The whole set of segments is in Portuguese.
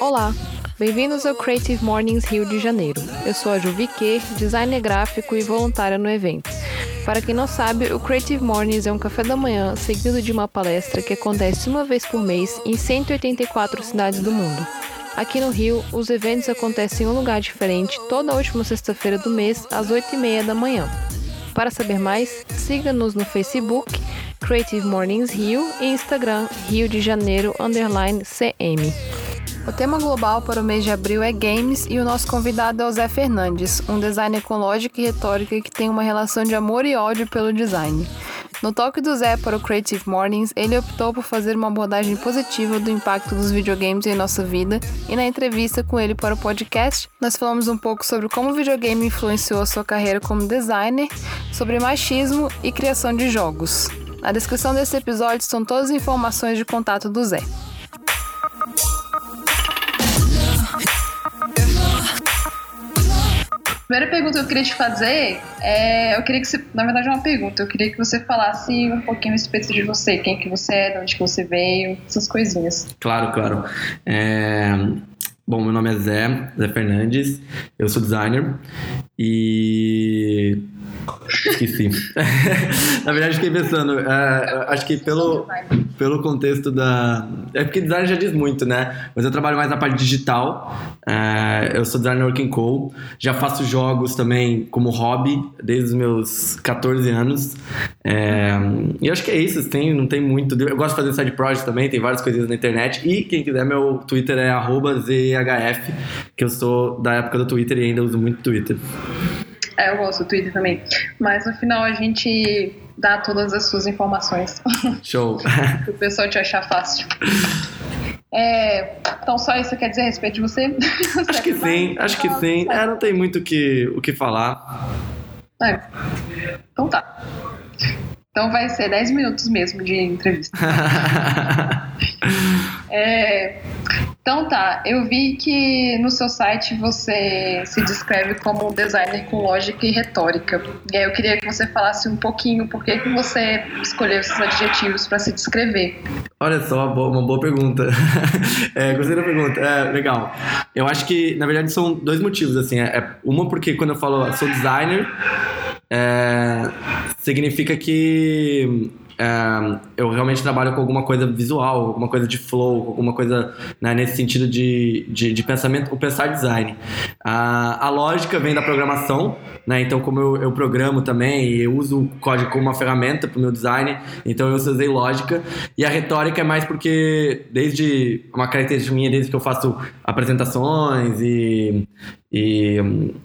Olá, bem-vindos ao Creative Mornings Rio de Janeiro. Eu sou a Juvique, designer gráfico e voluntária no evento. Para quem não sabe, o Creative Mornings é um café da manhã seguido de uma palestra que acontece uma vez por mês em 184 cidades do mundo. Aqui no Rio, os eventos acontecem em um lugar diferente toda última sexta-feira do mês, às 8h30 da manhã. Para saber mais, siga-nos no Facebook, Creative Mornings Rio e Instagram, Rio de Janeiro, underline CM. O tema global para o mês de abril é games e o nosso convidado é o Zé Fernandes, um designer com lógica e retórica que tem uma relação de amor e ódio pelo design. No toque do Zé para o Creative Mornings, ele optou por fazer uma abordagem positiva do impacto dos videogames em nossa vida, e na entrevista com ele para o podcast, nós falamos um pouco sobre como o videogame influenciou a sua carreira como designer, sobre machismo e criação de jogos. Na descrição desse episódio estão todas as informações de contato do Zé. Primeira pergunta que eu queria te fazer é. Eu queria que você. Na verdade, é uma pergunta. Eu queria que você falasse um pouquinho a respeito de você, quem que você é, de onde que você veio, essas coisinhas. Claro, claro. É... Bom, meu nome é Zé, Zé Fernandes, eu sou designer e Esqueci. Na verdade, fiquei pensando, é, acho que pelo, pelo contexto da. É porque design já diz muito, né? Mas eu trabalho mais na parte digital. É, eu sou designer working co. Já faço jogos também como hobby desde os meus 14 anos. É, e acho que é isso, tem, não tem muito. Eu gosto de fazer side project também, tem várias coisinhas na internet. E quem quiser, meu Twitter é ZHF, que eu sou da época do Twitter e ainda uso muito Twitter. É, eu gosto do Twitter também. Mas no final a gente dá todas as suas informações. Show. o pessoal te achar fácil. É, então só isso quer dizer a respeito de você? Acho que sim, acho que sim. É, não tem muito que, o que falar. É. Então tá. Então vai ser 10 minutos mesmo de entrevista. é, então tá, eu vi que no seu site você se descreve como um designer com lógica e retórica. E aí eu queria que você falasse um pouquinho por que, que você escolheu esses adjetivos para se descrever. Olha só, uma boa, uma boa pergunta. é, gostei da pergunta. É, legal. Eu acho que, na verdade, são dois motivos. assim. É, é uma porque quando eu falo sou designer, é, significa que é, eu realmente trabalho com alguma coisa visual, alguma coisa de flow, alguma coisa né, nesse sentido de, de, de, pensamento, o pensar design. A, a lógica vem da programação, né? Então, como eu, eu programo também, eu uso o código como uma ferramenta para o meu design, então eu usei lógica. E a retórica é mais porque, desde uma característica minha, desde que eu faço apresentações e, e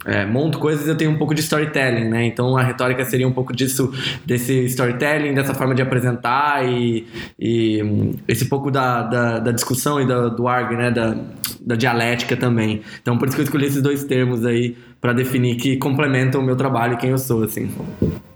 é, monto coisas, eu tenho um pouco de storytelling, né? Então a retórica seria um pouco disso, desse storytelling, dessa forma de apresentar e, e esse pouco da, da, da discussão e da, do arg, né? Da, da dialética também. Então por isso que eu escolhi esses dois termos aí para definir que complementam o meu trabalho e quem eu sou, assim.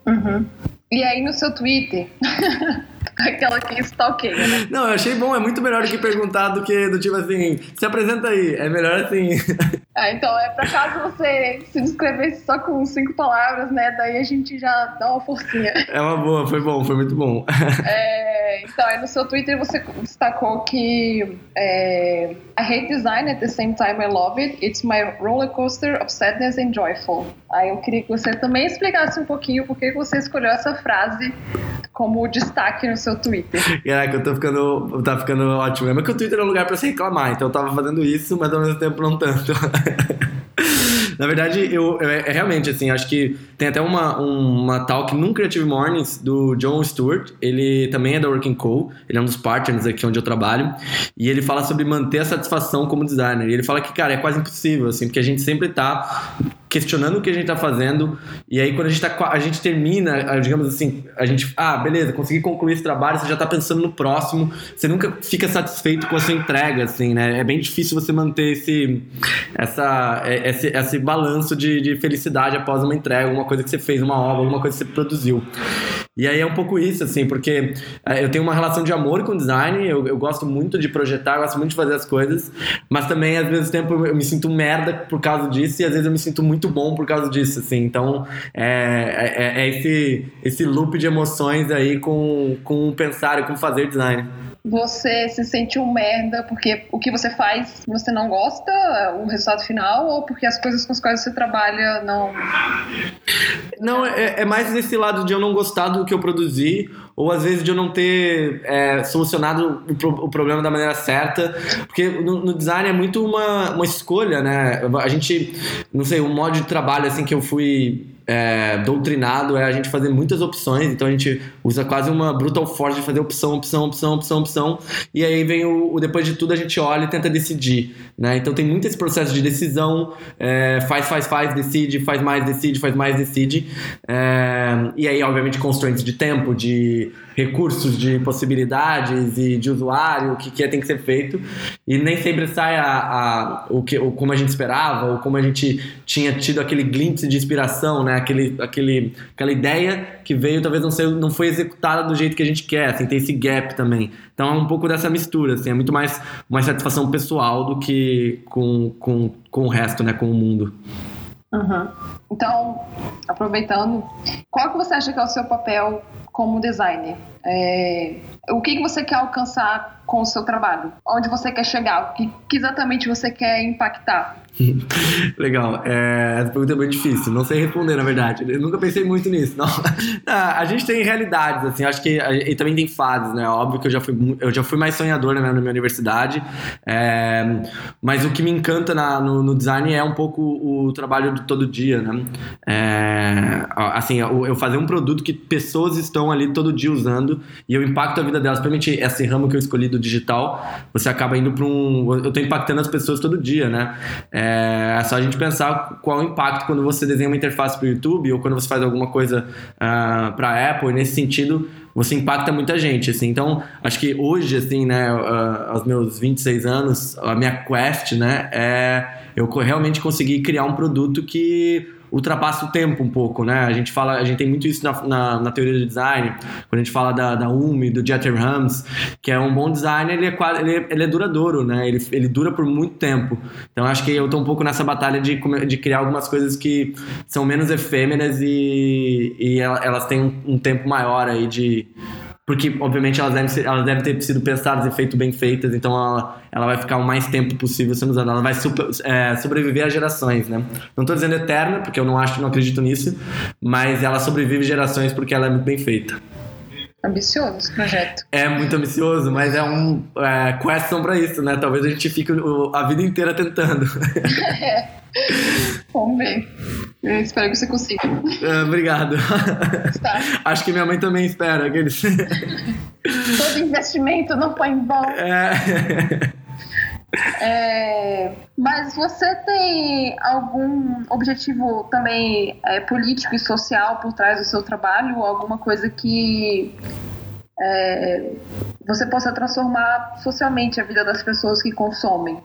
Uhum. E aí no seu Twitter, aquela que stalkeia, né? Não, eu achei bom, é muito melhor do que perguntar do que do tipo assim, se apresenta aí, é melhor assim. Ah, então é pra caso você se descrevesse só com cinco palavras, né? Daí a gente já dá uma forcinha. É uma boa, foi bom, foi muito bom. É, então, aí no seu Twitter você destacou que é, I hate design at the same time I love it. It's my roller coaster of sadness and joyful. Aí eu queria que você também explicasse um pouquinho por que você escolheu essa frase como destaque no seu Twitter. Caraca, eu tô ficando, tá ficando ótimo. É que o Twitter é um lugar pra se reclamar, então eu tava fazendo isso, mas ao mesmo tempo não tanto. Na verdade, eu, eu é, realmente assim, acho que tem até uma, uma talk num Creative Mornings do John Stewart. Ele também é da Working Co. Ele é um dos partners aqui onde eu trabalho. E ele fala sobre manter a satisfação como designer. E ele fala que, cara, é quase impossível, assim, porque a gente sempre tá questionando o que a gente está fazendo, e aí quando a gente, tá, a gente termina, digamos assim, a gente, ah, beleza, consegui concluir esse trabalho, você já está pensando no próximo, você nunca fica satisfeito com a sua entrega, assim, né? É bem difícil você manter esse, essa, é, esse, esse balanço de, de felicidade após uma entrega, uma coisa que você fez, uma obra, alguma coisa que você produziu. E aí é um pouco isso, assim, porque é, eu tenho uma relação de amor com design, eu, eu gosto muito de projetar, gosto muito de fazer as coisas, mas também, às vezes, tempo eu me sinto merda por causa disso e às vezes eu me sinto muito bom por causa disso, assim. Então, é, é, é esse, esse loop de emoções aí com, com pensar e com fazer design você se sente um merda porque o que você faz você não gosta, o resultado final, ou porque as coisas com as quais você trabalha não. Não, é, é mais nesse lado de eu não gostar do que eu produzi, ou às vezes de eu não ter é, solucionado o, pro, o, problema da maneira certa, porque no, no, design é muito uma, uma escolha, né? A gente, não sei, um modo de trabalho assim que eu fui é, doutrinado é a gente fazer muitas opções, então a gente usa quase uma brutal force de fazer opção, opção, opção, opção, opção, e aí vem o, o depois de tudo a gente olha e tenta decidir, né? Então tem muito esse processo de decisão, é, faz, faz, faz, decide, faz mais, decide, faz mais, decide, é, e aí obviamente constraints de tempo, de recursos de possibilidades e de usuário, o que, que é, tem que ser feito, e nem sempre sai a, a, o que, o, como a gente esperava, ou como a gente tinha tido aquele glimpse de inspiração, né? aquele, aquele, aquela ideia que veio talvez não, ser, não foi executada do jeito que a gente quer, assim, tem esse gap também. Então é um pouco dessa mistura, assim, é muito mais uma satisfação pessoal do que com, com, com o resto, né, com o mundo. Uhum. Então, aproveitando, qual que você acha que é o seu papel como designer? É, o que, que você quer alcançar com o seu trabalho? Onde você quer chegar? O que, que exatamente você quer impactar? Legal. É, essa pergunta é muito difícil. Não sei responder, na verdade. Eu nunca pensei muito nisso. Não. a gente tem realidades, assim. Acho que e também tem fases, né? Óbvio que eu já fui, eu já fui mais sonhador né, na minha universidade. É, mas o que me encanta na, no, no, design é um pouco o trabalho de todo dia, né? É, assim, eu, fazer um produto que pessoas estão ali todo dia usando e eu impacto a vida delas. Principalmente esse ramo que eu escolhi do digital, você acaba indo para um. Eu estou impactando as pessoas todo dia, né? É, é só a gente pensar qual o impacto quando você desenha uma interface para o YouTube ou quando você faz alguma coisa uh, ah, para a Apple. E nesse sentido, você impacta muita gente, assim. Então, acho que hoje, assim, né, uh, aos meus 26 anos, a minha quest, né, é eu realmente conseguir criar um produto que ultrapassa o tempo um pouco, né? A gente fala, a gente tem muito isso na, na, na teoria do design, quando a gente fala da, da UMI, do Dieter Rams, que é um bom designer, ele é, quase, ele ele é duradouro, né? Ele, ele dura por muito tempo. Então acho que eu tô um pouco nessa batalha de, de criar algumas coisas que são menos efêmeras e, e elas têm um, um tempo maior aí de porque obviamente elas devem, ser, elas devem ter sido pensadas e feito bem feitas, então ela, ela vai ficar o mais tempo possível sendo usada, ela vai super, é, sobreviver a gerações, né? Não estou dizendo eterna, porque eu não acho, não acredito nisso, mas ela sobrevive gerações porque ela é muito bem feita. Ambicioso esse projeto. É muito ambicioso, mas é um é, question para isso, né? Talvez a gente fique a vida inteira tentando. é. Vamos ver. Eu espero que você consiga. É, obrigado. Tá. Acho que minha mãe também espera. Aqueles... Todo investimento não foi em vão. É. É, mas você tem algum objetivo também é, político e social por trás do seu trabalho? Alguma coisa que é, você possa transformar socialmente a vida das pessoas que consomem?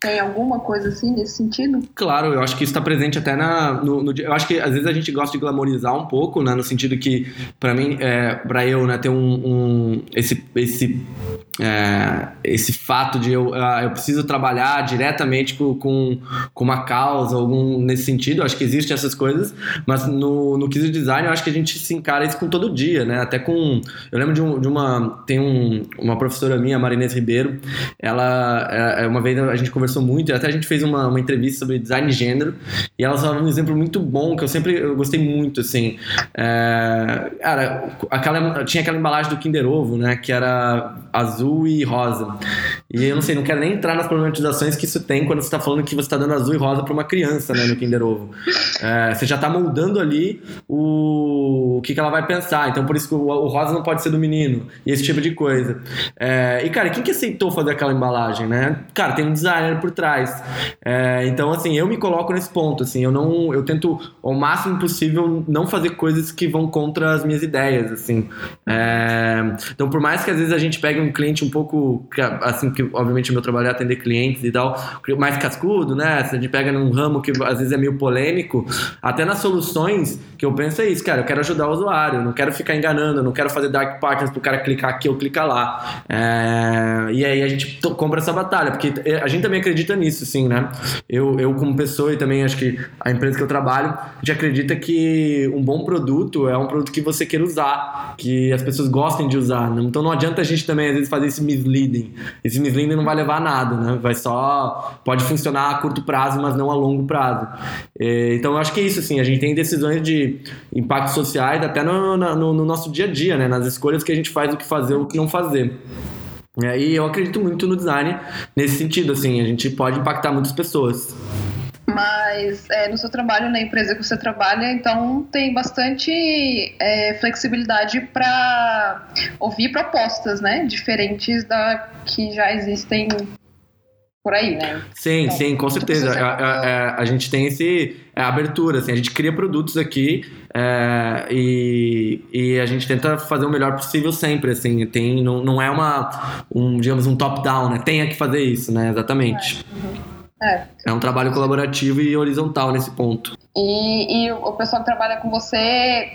Tem alguma coisa assim nesse sentido? Claro, eu acho que isso está presente até na. No, no, eu acho que às vezes a gente gosta de glamorizar um pouco, né? No sentido que, para mim, é, para eu, né, ter um. um esse, esse, é, esse fato de eu, ah, eu preciso trabalhar diretamente com, com, com uma causa, algum nesse sentido, eu acho que existem essas coisas, mas no, no quesito design eu acho que a gente se encara isso com todo dia, né? Até com. Eu lembro de, um, de uma. Tem um, uma professora minha, Marinês Ribeiro, ela. É, uma vez a gente conversou muito, até a gente fez uma, uma entrevista sobre design de gênero, e ela usava um exemplo muito bom, que eu sempre eu gostei muito, assim. É, cara, aquela, tinha aquela embalagem do Kinder Ovo, né, que era azul e rosa. E eu não sei, não quero nem entrar nas problematizações que isso tem quando você está falando que você está dando azul e rosa para uma criança, né, no Kinder Ovo. É, você já está moldando ali o, o que, que ela vai pensar, então por isso que o, o, rosa não pode ser do menino, e esse tipo de coisa. É, e, cara, quem que aceitou fazer aquela embalagem, né? Cara, tem um designer por trás. É, então, assim, eu me coloco nesse ponto, assim, eu não, eu tento ao máximo possível não fazer coisas que vão contra as minhas ideias, assim. É, então, por mais que às vezes a gente pegue um cliente um pouco, assim, porque obviamente o meu trabalho é atender clientes e tal, mais cascudo, né? Se a gente pega num ramo que às vezes é meio polêmico, até nas soluções que eu penso é isso, cara, eu quero ajudar o usuário, não quero ficar enganando, não quero fazer dark patterns pro cara clicar aqui ou clicar lá. É, e aí a gente compra essa batalha, porque a gente também acredita nisso, sim, né? Eu, eu como pessoa e também acho que a empresa que eu trabalho, a gente acredita que um bom produto é um produto que você quer usar, que as pessoas gostem de usar. Né? Então não adianta a gente também às vezes fazer esse misleading. Esse misleading não vai levar a nada, né? Vai só pode funcionar a curto prazo, mas não a longo prazo. É, então eu acho que é isso, assim, a gente tem decisões de impactos sociais até no, no, no nosso dia a dia, né? Nas escolhas que a gente faz o que fazer ou o que não fazer. E eu acredito muito no design nesse sentido, assim, a gente pode impactar muitas pessoas. Mas é, no seu trabalho, na empresa que você trabalha, então tem bastante é, flexibilidade para ouvir propostas, né? Diferentes da que já existem por aí, né? Sim, então, sim, com certeza. A, a, a, a, gente tem esse a abertura, assim, a gente cria produtos aqui é, e, e a gente tenta fazer o melhor possível sempre, assim, tem, não, não é uma, um, digamos, um top-down, né? Tenha que fazer isso, né? Exatamente. É, uhum. É. é um trabalho colaborativo e horizontal nesse ponto. E, e o pessoal que trabalha com você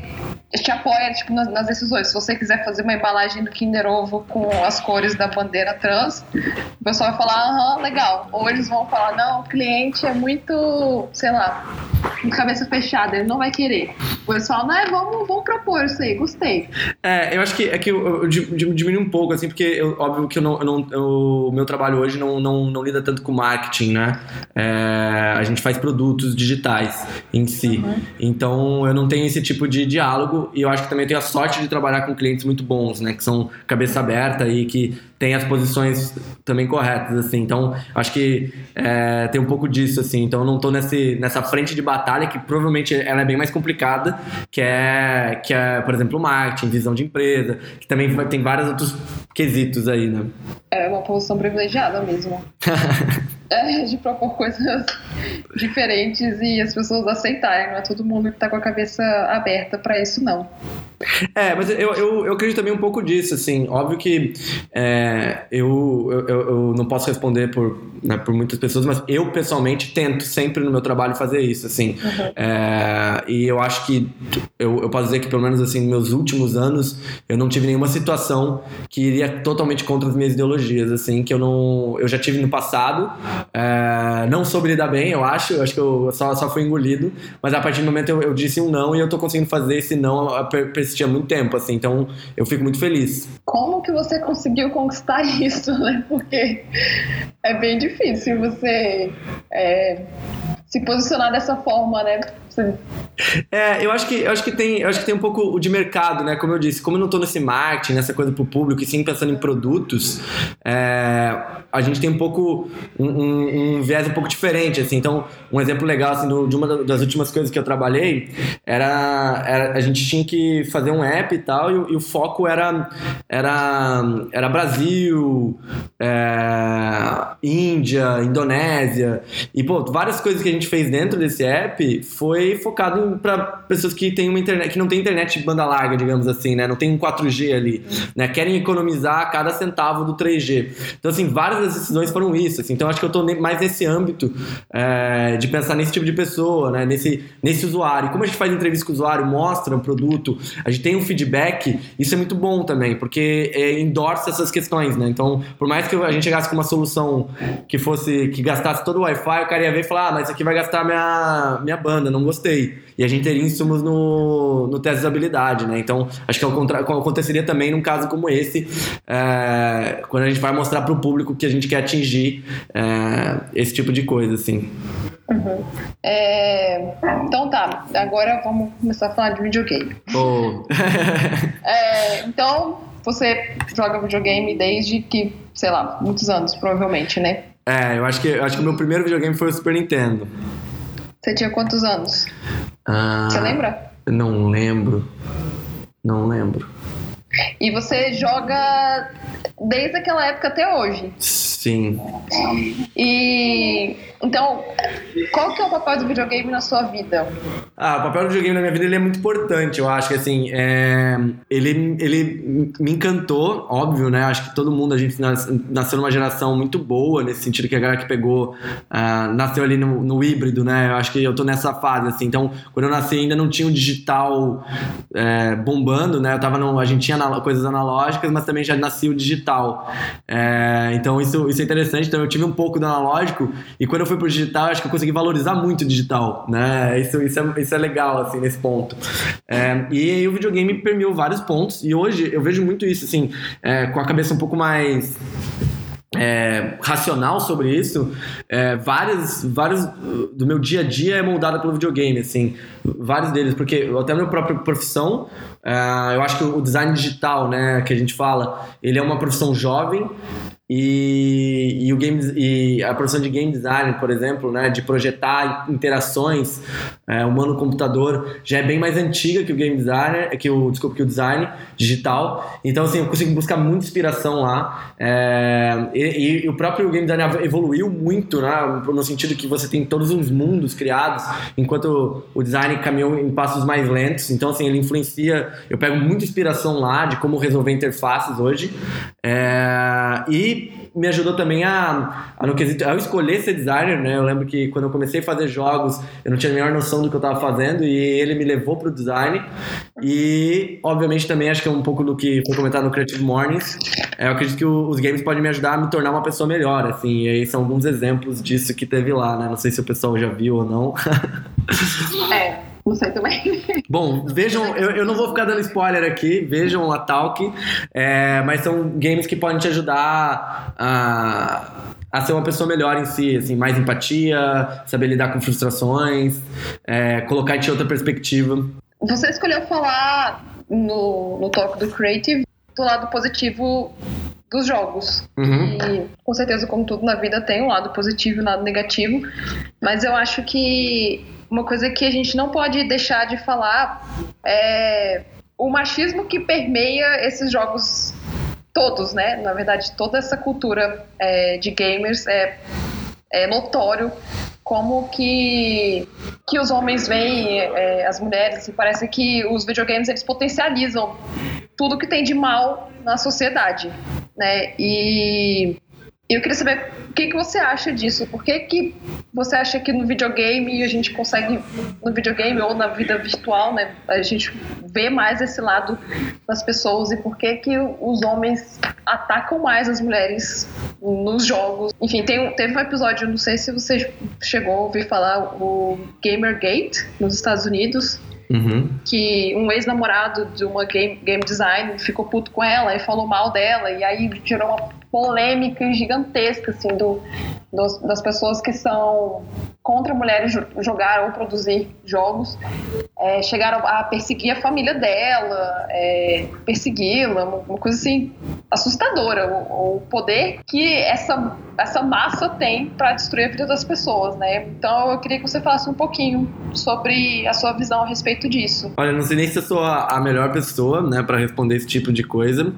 te apoia tipo, nas, nas, decisões. Se você quiser fazer uma embalagem do Kinder Ovo com as cores da bandeira trans, o pessoal vai falar, aham, legal. Ou eles vão falar, não, o cliente é muito, sei lá, com cabeça fechada, ele não vai querer. O pessoal, não, vamos, vamos propor isso aí, gostei. É, eu acho que é que eu, eu diminui um pouco, assim, porque eu, óbvio que eu não, eu não, o meu trabalho hoje não, não, não lida tanto com marketing, né? É, a gente faz produtos digitais em si. Uhum. Então eu não tenho esse tipo de diálogo e eu acho que também tenho a sorte de trabalhar com clientes muito bons, né? Que são cabeça aberta e que tem as posições também corretas, assim. Então, acho que é, tem um pouco disso, assim. Então, eu não tô nesse, nessa frente de batalha que provavelmente ela é bem mais complicada, que é, que é, por exemplo, marketing, visão de empresa, que também tem vários outros quesitos aí, né? É uma posição privilegiada mesmo. é, de propor coisas diferentes e as pessoas aceitarem. Não é todo mundo que tá com a cabeça aberta para isso, não. É, mas eu, eu, eu, acredito também um pouco disso, assim. Óbvio que é, eu, eu, eu, não posso responder por, né, por muitas pessoas, mas eu pessoalmente tento sempre no meu trabalho fazer isso, assim. Uhum. É, e eu acho que eu, eu posso dizer que pelo menos assim, nos meus últimos anos, eu não tive nenhuma situação que iria totalmente contra as minhas ideologias, assim, que eu não. Eu já tive no passado, é, não soube lidar bem, eu acho, eu acho que eu só, só fui engolido, mas a partir do momento eu, eu disse um não e eu tô conseguindo fazer esse não persistir há muito tempo, assim, então eu fico muito feliz. Como que você conseguiu conquistar isso, né? Porque é bem difícil você é, se posicionar dessa forma, né? É, eu acho que eu acho que tem, eu acho que tem um pouco de mercado, né? Como eu disse, como eu não estou nesse marketing, nessa coisa para o público, e sim pensando em produtos, é, a gente tem um pouco um, um, um, viés um pouco diferente, assim. Então, um exemplo legal assim do, de uma das últimas coisas que eu trabalhei era, era a gente tinha que fazer um app e tal, e, e o foco era era era Brasil, é, Índia, Indonésia e pô, várias coisas que a gente fez dentro desse app foi foi focado para pessoas que têm uma internet, que não tem internet de banda larga, digamos assim, né? Não tem um 4G ali, né? Querem economizar cada centavo do 3G. Então, assim, várias das decisões foram isso. Assim. Então, acho que eu estou mais nesse âmbito é, de pensar nesse tipo de pessoa, né? Nesse, nesse usuário. Como a gente faz entrevista com o usuário, mostra o produto, a gente tem um feedback, isso é muito bom também, porque é, endorça essas questões, né? Então, por mais que a gente chegasse com uma solução que fosse, que gastasse todo o Wi-Fi, o cara ia ver e falar, ah, mas isso aqui vai gastar minha, minha banda, não gostei. E a gente teria insumos no, no teste de habilidade, né? Então, acho que aconteceria também num caso como esse, é, quando a gente vai mostrar para o público que a gente quer atingir é, esse tipo de coisa, assim. Uhum. É, então tá, agora vamos começar a falar de videogame. Oh. é, então, você joga videogame desde que, sei lá, muitos anos, provavelmente, né? É, eu acho que, eu acho que o meu primeiro videogame foi o Super Nintendo. Você tinha quantos anos? Ah, você lembra? Não lembro. Não lembro. E você joga desde aquela época até hoje? Sim. E Então, qual que é o papel do videogame na sua vida? Ah, o papel do videogame na minha vida ele é muito importante, eu acho que assim, é... ele, ele me encantou, óbvio, né? Acho que todo mundo, a gente nasceu numa geração muito boa, nesse sentido que a galera que pegou, uh, nasceu ali no, no, híbrido, né? Eu acho que eu tô nessa fase, assim. Então, quando eu nasci ainda não tinha o digital é, bombando, né? Eu tava no, a gente tinha coisas analógicas, mas também já nascia o digital. É, então, isso, isso é interessante. Então, eu tive um pouco do analógico e quando eu fui pro digital, acho que eu consegui valorizar muito o digital, né? Isso, isso, é, isso é legal, assim, nesse ponto. É, e o videogame permeou vários pontos e hoje eu vejo muito isso, assim, é, com a cabeça um pouco mais é, racional sobre isso, é, vários, do meu dia a dia é moldada pelo videogame, assim, vários deles, porque até a minha própria profissão, é, eu acho que o design digital, né, que a gente fala, ele é uma profissão jovem e, e, o game, e a produção de game design, por exemplo, né, de projetar interações é, humano-computador, já é bem mais antiga que o game designer, que o, desculpa, que o design digital. Então, assim, eu consigo buscar muita inspiração lá. É, e, e, o próprio game design evoluiu muito, né, no sentido que você tem todos os mundos criados, enquanto o design caminhou em passos mais lentos. Então, assim, ele influencia. Eu pego muita inspiração lá de como resolver interfaces hoje. É, e me ajudou também a, a, no quesito, a escolher ser designer, né? Eu lembro que quando eu comecei a fazer jogos, eu não tinha a menor noção do que eu estava fazendo e ele me levou para o design. E, obviamente, também acho que é um pouco do que foi comentado no Creative Mornings. É, eu acredito que os games podem me ajudar a me tornar uma pessoa melhor, assim. E aí são alguns exemplos disso que teve lá, né? Não sei se o pessoal já viu ou não. Não sei também. Bom, vejam, eu, eu não vou ficar dando spoiler aqui, vejam a Talk, é, mas são games que podem te ajudar a, a ser uma pessoa melhor em si, assim, mais empatia, saber lidar com frustrações, é, colocar em outra perspectiva. Você escolheu falar no, no Talk do Creative do lado positivo dos jogos. Uhum. E com certeza, como tudo na vida, tem um lado positivo e um lado negativo. Mas eu acho que uma coisa que a gente não pode deixar de falar é o machismo que permeia esses jogos todos, né? Na verdade, toda essa cultura é, de gamers é, é notório como que, que os homens veem é, as mulheres e parece que os videogames eles potencializam tudo que tem de mal na sociedade, né? E eu queria saber o que, que você acha disso. Por que, que você acha que no videogame a gente consegue, no videogame ou na vida virtual, né, a gente vê mais esse lado das pessoas e por que, que os homens atacam mais as mulheres nos jogos? Enfim, tem, teve um episódio, não sei se você chegou a ouvir falar, o Gamergate, nos Estados Unidos, Uhum. Que um ex-namorado de uma game, game design ficou puto com ela e falou mal dela, e aí gerou uma polêmica gigantesca, assim, do, dos, das pessoas que são contra mulheres jogar ou produzir jogos. É, chegaram a perseguir a família dela, é, persegui-la, uma, coisa assim assustadora. O, o, poder que essa, essa massa tem para destruir a vida das pessoas, né? Então eu queria que você falasse um pouquinho sobre a sua visão a respeito disso. Olha, não sei nem se eu sou a, a melhor pessoa, né, para responder esse tipo de coisa,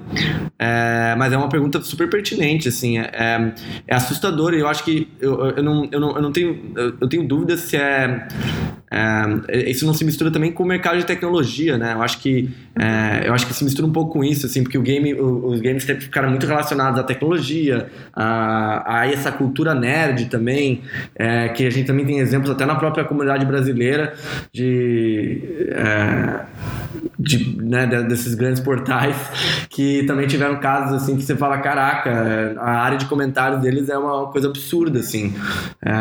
é, mas é uma pergunta super pertinente assim, é, é, é assustador e eu acho que eu, eu, não, eu, não, eu não tenho, eu tenho dúvidas se é, é, isso não se mistura também com o mercado de tecnologia, né? Eu acho que é, eu acho que se mistura um pouco com isso, assim, porque o game, os games ficaram muito relacionados à tecnologia, a, a essa cultura nerd também, é, que a gente também tem exemplos até na própria comunidade brasileira de é, de, né, desses grandes portais que também tiveram casos assim que você fala, caraca, a área de comentários deles é uma coisa absurda, assim. É,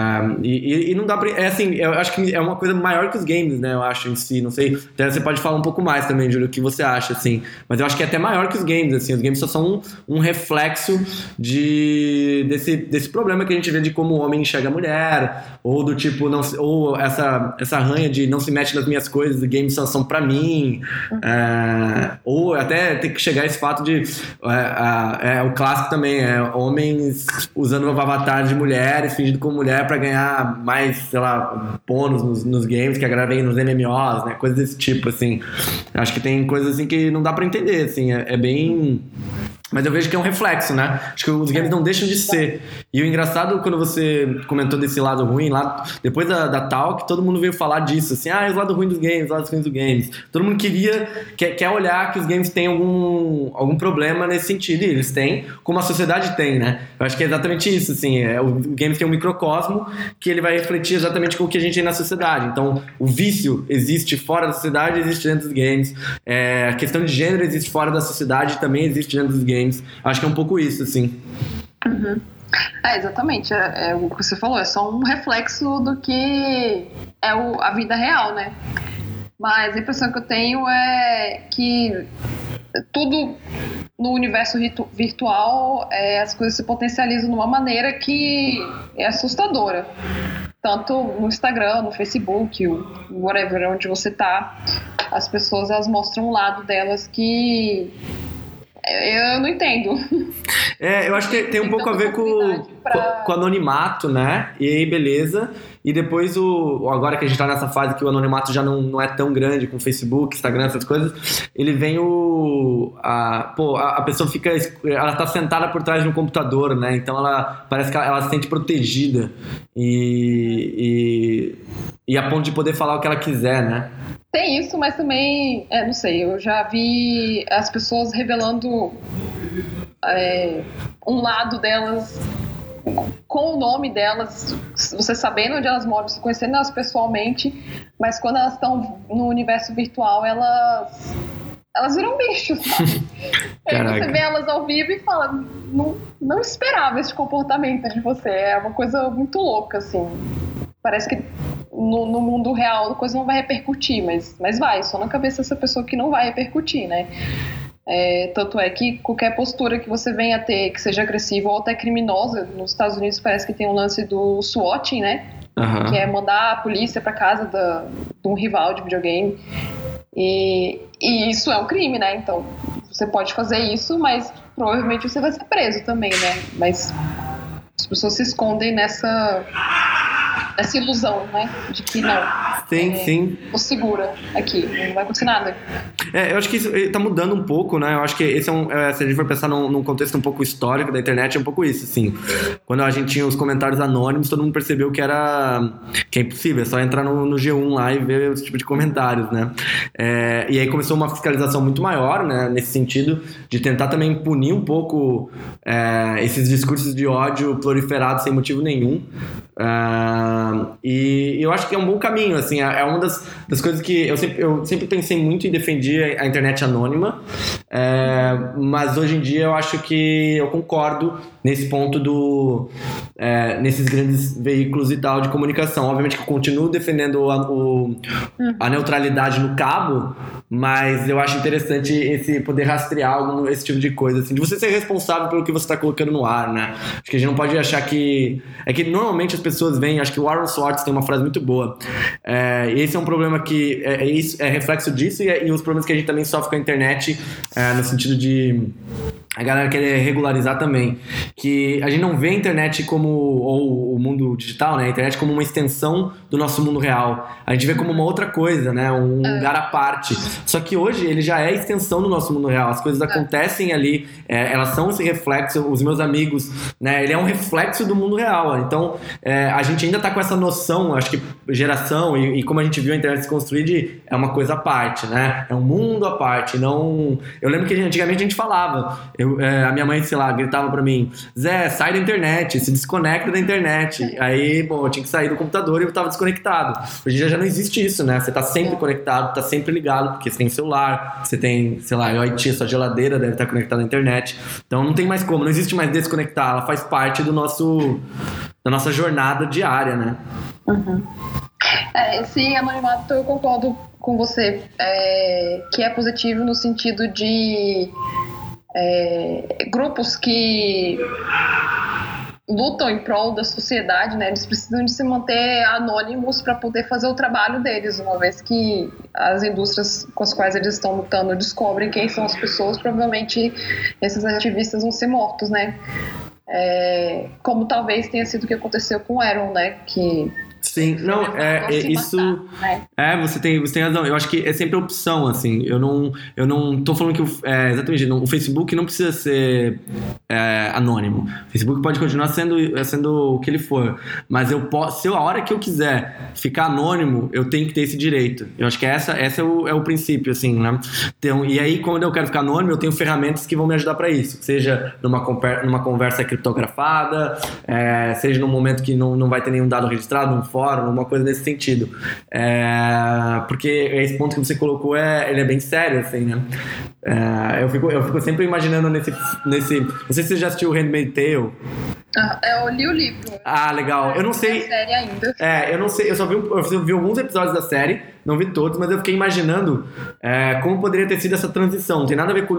e, e, não dá pra. É assim, eu acho que é uma coisa maior que os games, né? Eu acho em si, não sei. Até você pode falar um pouco mais também, Júlio, o que você acha, assim. Mas eu acho que é até maior que os games, assim. Os games só são um, um reflexo de, desse, desse problema que a gente vê de como o homem enxerga a mulher, ou do tipo, não, ou essa, essa ranha de não se mete nas minhas coisas, os games só são pra mim. É, ou até tem que chegar esse fato de. É, é, o clássico também, é homens usando o avatar de mulheres, fingindo como mulher para ganhar mais, sei lá, bônus nos, nos, games, que a galera vem nos MMOs, né? Coisas desse tipo, assim. Acho que tem coisas assim que não dá para entender, assim. É, é bem Mas eu vejo que é um reflexo, né? Acho que os games não deixam de ser. E o engraçado, quando você comentou desse lado ruim, lá, depois da, da Talk, todo mundo veio falar disso, assim, ah, os lados ruins dos games, os lados ruins dos games. Todo mundo queria, quer, quer olhar que os games têm algum, algum problema nesse sentido, e eles têm, como a sociedade tem, né? Eu acho que é exatamente isso, assim, é, o games tem um microcosmo que ele vai refletir exatamente com o que a gente tem na sociedade. Então, o vício existe fora da sociedade, existe dentro dos games. É, a questão de gênero existe fora da sociedade, também existe dentro dos games games. Acho que é um pouco isso, assim. Uhum. É, exatamente. É, é, o que você falou, é só um reflexo do que é o, a vida real, né? Mas a impressão que eu tenho é que tudo no universo virtual, é, as coisas se potencializam de uma maneira que é assustadora. Tanto no Instagram, no Facebook, whatever, onde você tá, as pessoas elas mostram um lado delas que eu não entendo. É, eu acho que tem um pouco a ver com, pra... com, o anonimato, né? E aí, beleza. E depois, o, agora que a gente tá nessa fase que o anonimato já não, não é tão grande com Facebook, Instagram, essas coisas, ele vem o. A, pô, a, a pessoa fica. Ela tá sentada por trás de um computador, né? Então ela parece que ela, ela se sente protegida. E, e, e a ponto de poder falar o que ela quiser, né? Tem isso, mas também, é, não sei, eu já vi as pessoas revelando é, um lado delas com o nome delas, você sabendo onde elas moram, você conhecendo elas pessoalmente, mas quando elas estão no universo virtual, elas elas viram bichos, sabe? Aí você vê elas ao vivo e fala, não, não esperava esse comportamento de você, é uma coisa muito louca, assim. Parece que no, no, mundo real a coisa não vai repercutir, mas, mas vai, só na cabeça dessa pessoa que não vai repercutir, né? É, tanto é que qualquer postura que você venha a ter que seja agressiva ou até criminosa, nos Estados Unidos parece que tem um lance do SWAT, né? Uhum. Que é mandar a polícia para casa da, de um rival de videogame. E, e isso é um crime, né? Então você pode fazer isso, mas provavelmente você vai ser preso também, né? Mas as pessoas se escondem nessa essa ilusão, né? De que não. Sim, é, sim. Tô segura aqui, não vai acontecer nada. É, eu acho que isso eh, tá mudando um pouco, né? Eu acho que esse é um. É, se a gente for pensar num, num, contexto um pouco histórico da internet, é um pouco isso, assim. Quando a gente tinha os comentários anônimos, todo mundo percebeu que era. que é impossível, é só entrar no, no G1 lá e ver esse tipo de comentários, né? É, e aí começou uma fiscalização muito maior, né? Nesse sentido, de tentar também punir um pouco esses discursos de ódio proliferados sem motivo nenhum. Uh, e eu acho que é um bom caminho, assim, é, é uma das, das coisas que eu sempre, eu sempre pensei muito e defendi a internet anônima, é, mas hoje em dia eu acho que eu concordo nesse ponto do é, nesses grandes veículos e tal de comunicação. Obviamente que eu continuo defendendo a, o, a neutralidade no cabo, mas eu acho interessante esse poder rastrear algum, esse tipo de coisa, assim, de você ser responsável pelo que você está colocando no ar, né? Acho que a gente não pode achar que é que normalmente as pessoas veem, acho que o Aaron Swartz tem uma frase muito boa. É, esse é um problema que é, é, isso, é reflexo disso e, é, e, os problemas que a gente também sofre com a internet, é, no sentido de a galera quer regularizar também. Que a gente não vê a internet como, ou o mundo digital, né? A internet como uma extensão do nosso mundo real. A gente vê como uma outra coisa, né? Um é. lugar à parte. Só que hoje ele já é extensão do nosso mundo real. As coisas é. acontecem ali, é, elas são esse reflexo. Os meus amigos, né? Ele é um reflexo do mundo real. Então, é, a gente ainda tá com essa noção, acho que geração e, e, como a gente viu a internet se construir, de, é uma coisa à parte, né? É um mundo à parte. Não... Eu lembro que antigamente a gente falava. Eu é, a minha mãe, sei lá, gritava pra mim: Zé, sai da internet, se desconecta da internet. Aí, bom, eu tinha que sair do computador e eu tava desconectado. Hoje em dia já não existe isso, né? Você tá sempre conectado, tá sempre ligado, porque você tem celular, você tem, sei lá, IT, sua geladeira deve estar conectada à internet. Então não tem mais como, não existe mais desconectar, ela faz parte do nosso, da nossa jornada diária, né? Uhum. É, esse anonimato eu concordo com você, é, que é positivo no sentido de é, grupos que lutam em prol da sociedade, né? Eles precisam de se manter anônimos para poder fazer o trabalho deles, uma vez que as indústrias com as quais eles estão lutando descobrem quem são as pessoas, provavelmente esses ativistas vão ser mortos, né? É, como talvez tenha sido o que aconteceu com o Aaron, né? Que Sim, não, é, é isso. Matar, né? É, você tem, você tem razão. Eu acho que é sempre opção, assim. Eu não, eu não tô falando que o, é, exatamente, não, o Facebook não precisa ser é, anônimo. O Facebook pode continuar sendo, sendo o que ele for. Mas eu posso, se eu, a hora que eu quiser ficar anônimo, eu tenho que ter esse direito. Eu acho que essa, essa é, o, é o princípio, assim, né? Então, e aí, quando eu quero ficar anônimo, eu tenho ferramentas que vão me ajudar para isso. Seja numa, numa conversa criptografada, é, seja num momento que não, não vai ter nenhum dado registrado, num fórum, uma coisa nesse sentido. É, porque esse ponto que você colocou é, ele é bem sério, assim, né? É, eu, fico, eu fico sempre imaginando nesse, nesse. Não sei se você já assistiu o Handmaid's Tale. Ah, eu li o livro. Ah, legal. Eu não sei. É série ainda. É, eu não sei. Eu só vi, eu vi alguns episódios da série não vi todos, mas eu fiquei imaginando é, como poderia ter sido essa transição. Não tem nada a ver com,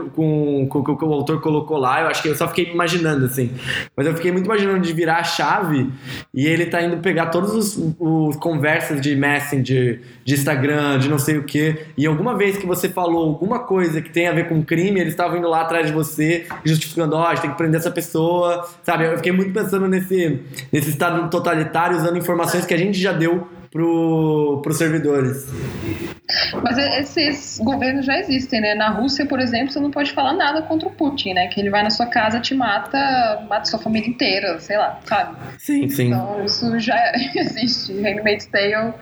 o que o autor colocou lá, eu acho que eu só fiquei imaginando, assim. Mas eu fiquei muito imaginando de virar a chave e ele tá indo pegar todos os, os conversas de Messenger, de Instagram, de não sei o que, e alguma vez que você falou alguma coisa que tem a ver com crime, eles estavam indo lá atrás de você, justificando, ó, oh, a gente tem que prender essa pessoa, sabe? Eu fiquei muito pensando nesse, nesse estado totalitário, usando informações que a gente já deu para os servidores. Mas esses governos já existem, né? Na Rússia, por exemplo, você não pode falar nada contra o Putin, né? Que ele vai na sua casa, te mata, mata sua família inteira, sei lá, sabe? Sim, sim. Então isso já existe. Handmaid's Tale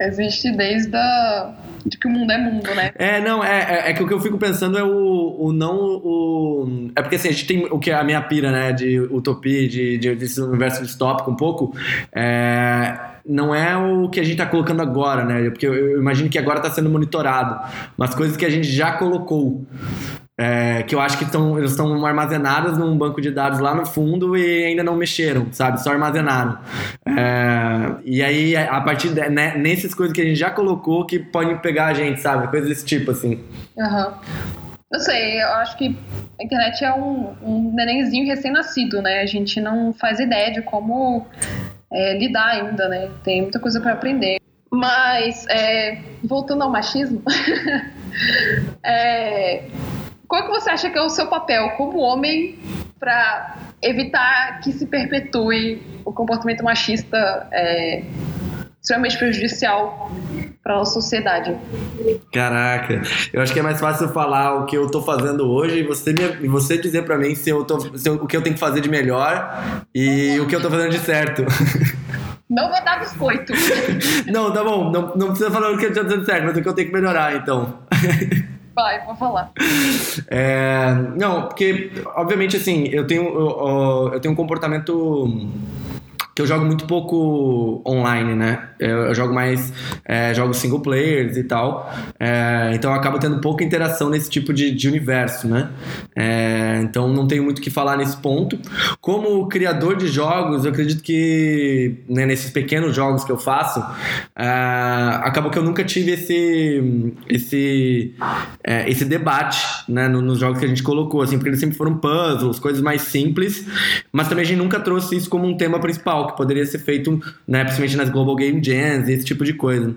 existe desde a, de que o mundo é mundo, né? É, não, é, é, é, que o que eu fico pensando é o, o não o... É porque assim, a gente tem o que é a minha pira, né, de utopia, de, de, desse universo distópico um pouco, é não é o que a gente está colocando agora, né? Porque eu, imagino que agora está sendo monitorado, mas coisas que a gente já colocou. É, que eu acho que tão, eles estão armazenadas num banco de dados lá no fundo e ainda não mexeram, sabe? Só armazenaram. É, e aí, a partir de, né, nessas coisas que a gente já colocou, que podem pegar a gente, sabe? Coisas desse tipo, assim. Aham. Uhum. Eu sei, eu acho que a internet é um, um nenenzinho recém-nascido, né? A gente não faz ideia de como é, lidar ainda, né? Tem muita coisa para aprender. Mas, é, voltando ao machismo, é, qual que você acha que é o seu papel como homem para evitar que se perpetue o comportamento machista é, extremamente prejudicial para a sociedade. Caraca, eu acho que é mais fácil falar o que eu tô fazendo hoje e você, me, você dizer para mim se eu tô, se eu, o que eu tenho que fazer de melhor e o que eu tô fazendo de certo. Não vou dar biscoito. Não, tá bom, não, não precisa falar o que eu tô fazendo certo, mas o que eu tenho que melhorar, então. Vai, vou falar. É, não, porque, obviamente, assim, eu tenho, eu, eu tenho um comportamento que eu jogo muito pouco online, né? Eu, eu jogo mais é, jogos single players e tal. É, então eu acabo tendo pouca interação nesse tipo de, de universo, né? É, então não tenho muito o que falar nesse ponto. Como criador de jogos, eu acredito que né, nesses pequenos jogos que eu faço, é, acabou que eu nunca tive esse esse é, esse debate, né? nos jogos que a gente colocou, assim, porque eles sempre foram puzzles, coisas mais simples, mas também a gente nunca trouxe isso como um tema principal que poderia ser feito, né, principalmente nas Global Game Jams, esse tipo de coisa.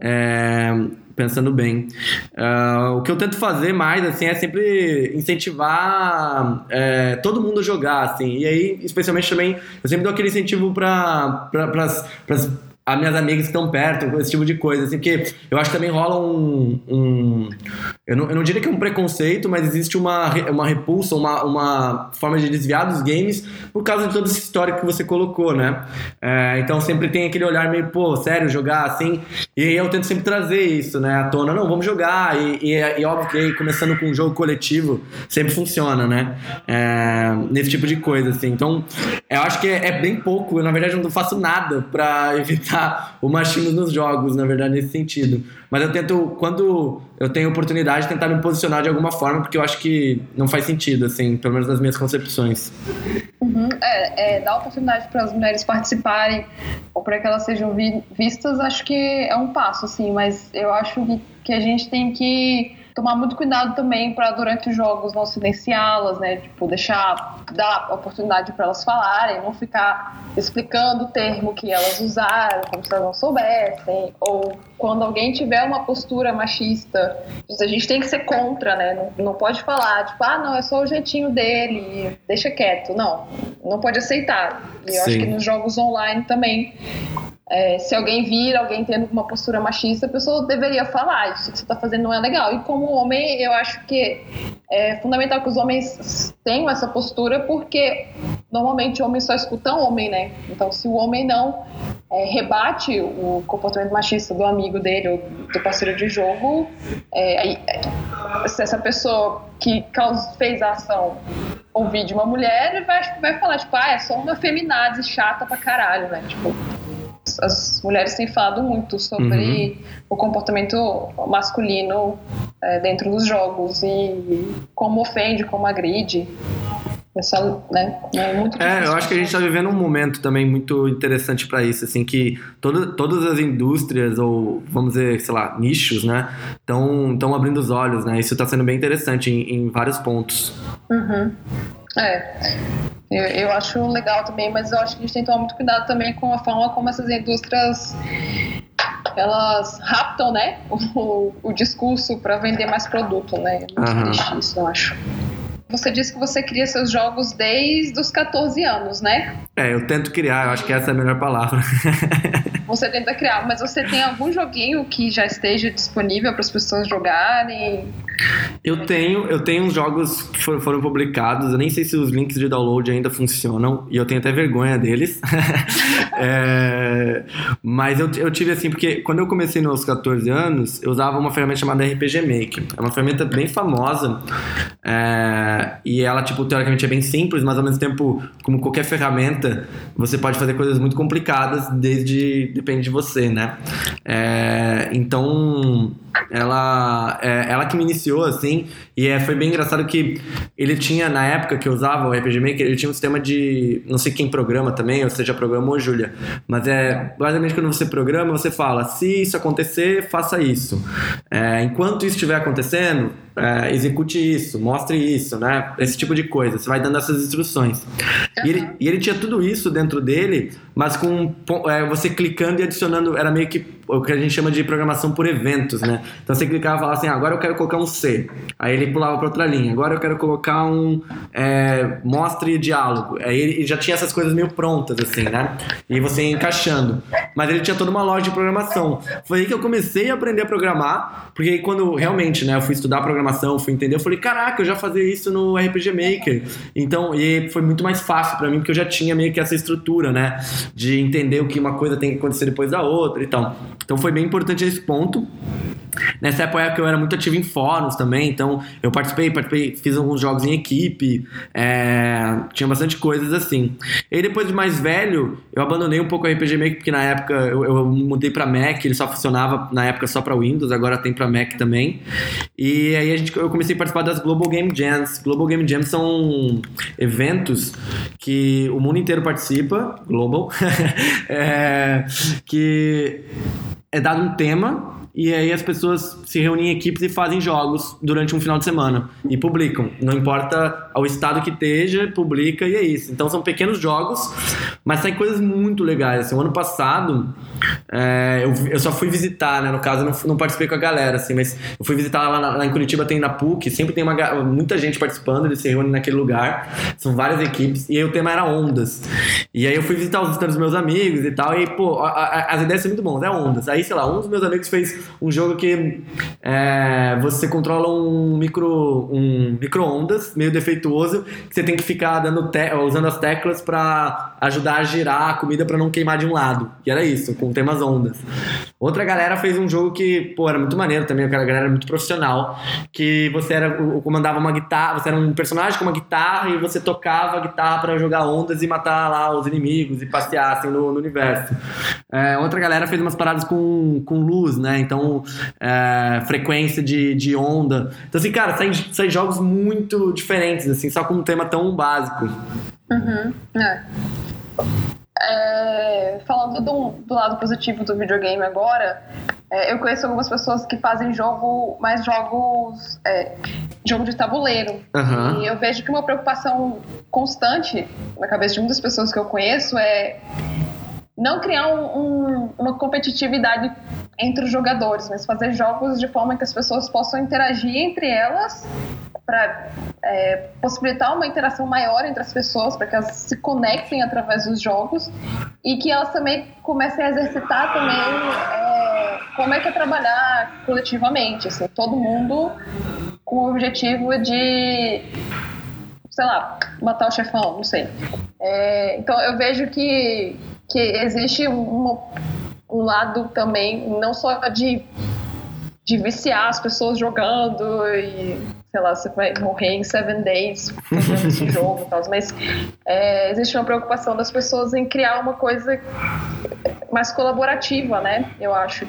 É, pensando bem. Uh, o que eu tento fazer mais, assim, é sempre incentivar é, todo mundo a jogar, assim. E aí, especialmente também, eu sempre dou aquele incentivo para pra, as as minhas amigas estão perto, esse tipo de coisa, assim, porque eu acho que também rola um. um eu, não, eu não diria que é um preconceito, mas existe uma, uma repulsa, uma, uma forma de desviar dos games por causa de toda essa história que você colocou, né? É, então sempre tem aquele olhar meio, pô, sério, jogar assim. E eu tento sempre trazer isso, né, à tona. Não, vamos jogar. E, e, e óbvio que aí, começando com um jogo coletivo, sempre funciona, né? É, nesse tipo de coisa, assim. Então, eu acho que é, é bem pouco. Eu, na verdade, não faço nada para evitar o machismo nos jogos, na verdade, nesse sentido. Mas eu tento, quando eu tenho oportunidade, tentar me posicionar de alguma forma, porque eu acho que não faz sentido, assim, pelo menos nas minhas concepções. Uhum. É, é, dar oportunidade para as mulheres participarem, ou para que elas sejam vi vistas, acho que é um passo, assim, mas eu acho que a gente tem que tomar muito cuidado também para durante os jogos não silenciá-las, né? Tipo, deixar, dar oportunidade para elas falarem, não ficar explicando o termo que elas usaram, como se elas não soubessem, ou quando alguém tiver uma postura machista, a gente tem que ser contra, né? Não, não pode falar, tipo, ah, não, é só o jeitinho dele, deixa quieto. Não, não pode aceitar. E eu Sim. acho que nos jogos online também é, se alguém vir alguém tendo uma postura machista, a pessoa deveria falar, isso que você está fazendo não é legal. E como homem, eu acho que é fundamental que os homens tenham essa postura, porque normalmente o homem só escuta homem, né? Então, se o homem não é, rebate o comportamento machista do amigo dele ou do parceiro de jogo, é, se essa pessoa que fez a ação ouvir de uma mulher, vai, vai falar, tipo, ah, é só uma feminazi chata pra caralho, né? Tipo, as mulheres têm falado muito sobre uhum. o comportamento masculino é, dentro dos jogos e como ofende, como agride. Essa, né, é, muito é, eu acho que a gente está vivendo um momento também muito interessante para isso, assim, que todo, todas as indústrias, ou vamos dizer, sei lá, nichos, né, estão abrindo os olhos, né, isso está sendo bem interessante em, em vários pontos. Uhum. É, eu, eu acho legal também, mas eu acho que a gente tem que tomar muito cuidado também com a forma como essas indústrias elas raptam, né, o, o discurso para vender mais produto, né, é muito uhum. triste isso, eu acho. Você disse que você cria seus jogos desde os 14 anos, né? É, eu tento criar, eu acho que essa é a melhor palavra. você tenta criar, mas você tem algum joguinho que já esteja disponível para as pessoas jogarem? Eu tenho, eu tenho uns jogos que foram, publicados, eu nem sei se os links de download ainda funcionam, e eu tenho até vergonha deles. é, mas eu, eu tive assim, porque quando eu comecei nos 14 anos, eu usava uma ferramenta chamada RPG Maker. É uma ferramenta bem famosa, é, e ela, tipo, teoricamente é bem simples, mas ao mesmo tempo, como qualquer ferramenta, você pode fazer coisas muito complicadas, desde. depende de você, né? É, então ela, é, ela que me iniciou, assim, e é, foi bem engraçado que ele tinha, na época que eu usava o RPG Maker, ele tinha um sistema de, não sei quem programa também, ou seja, programou Júlia, mas é, basicamente quando você programa, você fala, se isso acontecer, faça isso. É, enquanto isso estiver acontecendo, é, execute isso, mostre isso, né? Esse tipo de coisa. Você vai dando essas instruções. E ele, e ele tinha tudo isso dentro dele, mas com é, você clicando e adicionando, era meio que o que a gente chama de programação por eventos, né? Então você clicava e falava assim, ah, agora eu quero colocar um C. Aí ele pulava para outra linha. Agora eu quero colocar um é, mostre diálogo. Aí ele já tinha essas coisas meio prontas, assim, né? E você ia encaixando. Mas ele tinha toda uma loja de programação. Foi aí que eu comecei a aprender a programar, porque quando realmente, né, eu fui estudar programação, fui entender, eu falei, caraca, eu já fazia isso no RPG Maker. Então, e foi muito mais fácil para mim, porque eu já tinha meio que essa estrutura, né? De entender o que uma coisa tem que acontecer depois da outra e tal. Então foi bem importante esse ponto. Nessa época eu era muito ativo em fóruns também, então eu participei, participei, fiz alguns jogos em equipe, é, tinha bastante coisas assim. E depois de mais velho, eu abandonei um pouco o RPG Maker, porque na época eu, eu mudei para Mac, ele só funcionava na época só para Windows, agora tem para Mac também. E aí a gente, eu comecei a participar das Global Game Jams. Global Game Jams são eventos que o mundo inteiro participa, global, é, que é dado um tema e aí as pessoas se reúnem em equipes e fazem jogos durante um final de semana e publicam. Não importa o estado que esteja, publica e é isso. Então são pequenos jogos, mas saem coisas muito legais. Assim, o ano passado é, eu, eu, só fui visitar, né? No caso, eu não, não participei com a galera, assim, mas eu fui visitar lá, lá em Curitiba, tem na PUC, sempre tem uma, muita gente participando, eles se reúnem naquele lugar. São várias equipes, e aí o tema era ondas. E aí eu fui visitar os dos meus amigos e tal, e pô, a, a, as ideias são muito boas, é ondas. Aí, sei lá, um dos meus amigos fez um jogo que é, você controla um micro um micro-ondas meio defeituoso que você tem que ficar usando as teclas para ajudar a girar a comida para não queimar de um lado. E era isso, com temas ondas. Outra galera fez um jogo que, pô, era muito maneiro também, aquela galera era muito profissional, que você era comandava uma guitarra, você era um personagem com uma guitarra e você tocava a guitarra para jogar ondas e matar lá os inimigos e passear assim no, no universo. É, outra galera fez umas paradas com, com luz, né? Então, é, frequência de, de onda. Então, assim, cara, saem, saem jogos muito diferentes, assim, só com um tema tão básico. Uhum. É. É, falando do, do, lado positivo do videogame agora, é, eu conheço algumas pessoas que fazem jogo, mais jogos, é, jogo de tabuleiro. Uhum. E eu vejo que uma preocupação constante na cabeça de muitas pessoas que eu conheço é não criar um, um, uma competitividade entre os jogadores, mas fazer jogos de forma que as pessoas possam interagir entre elas para é, possibilitar uma interação maior entre as pessoas, para que elas se conectem através dos jogos e que elas também comecem a exercitar também é, como é que é trabalhar coletivamente, assim, todo mundo com o objetivo de sei lá, matar o chefão, não sei. É, então eu vejo que, que existe um, um lado também, não só de, de viciar as pessoas jogando e sei lá, você vai morrer em seven days jogando esse jogo e tal, mas é, existe uma preocupação das pessoas em criar uma coisa mais colaborativa, né? Eu acho.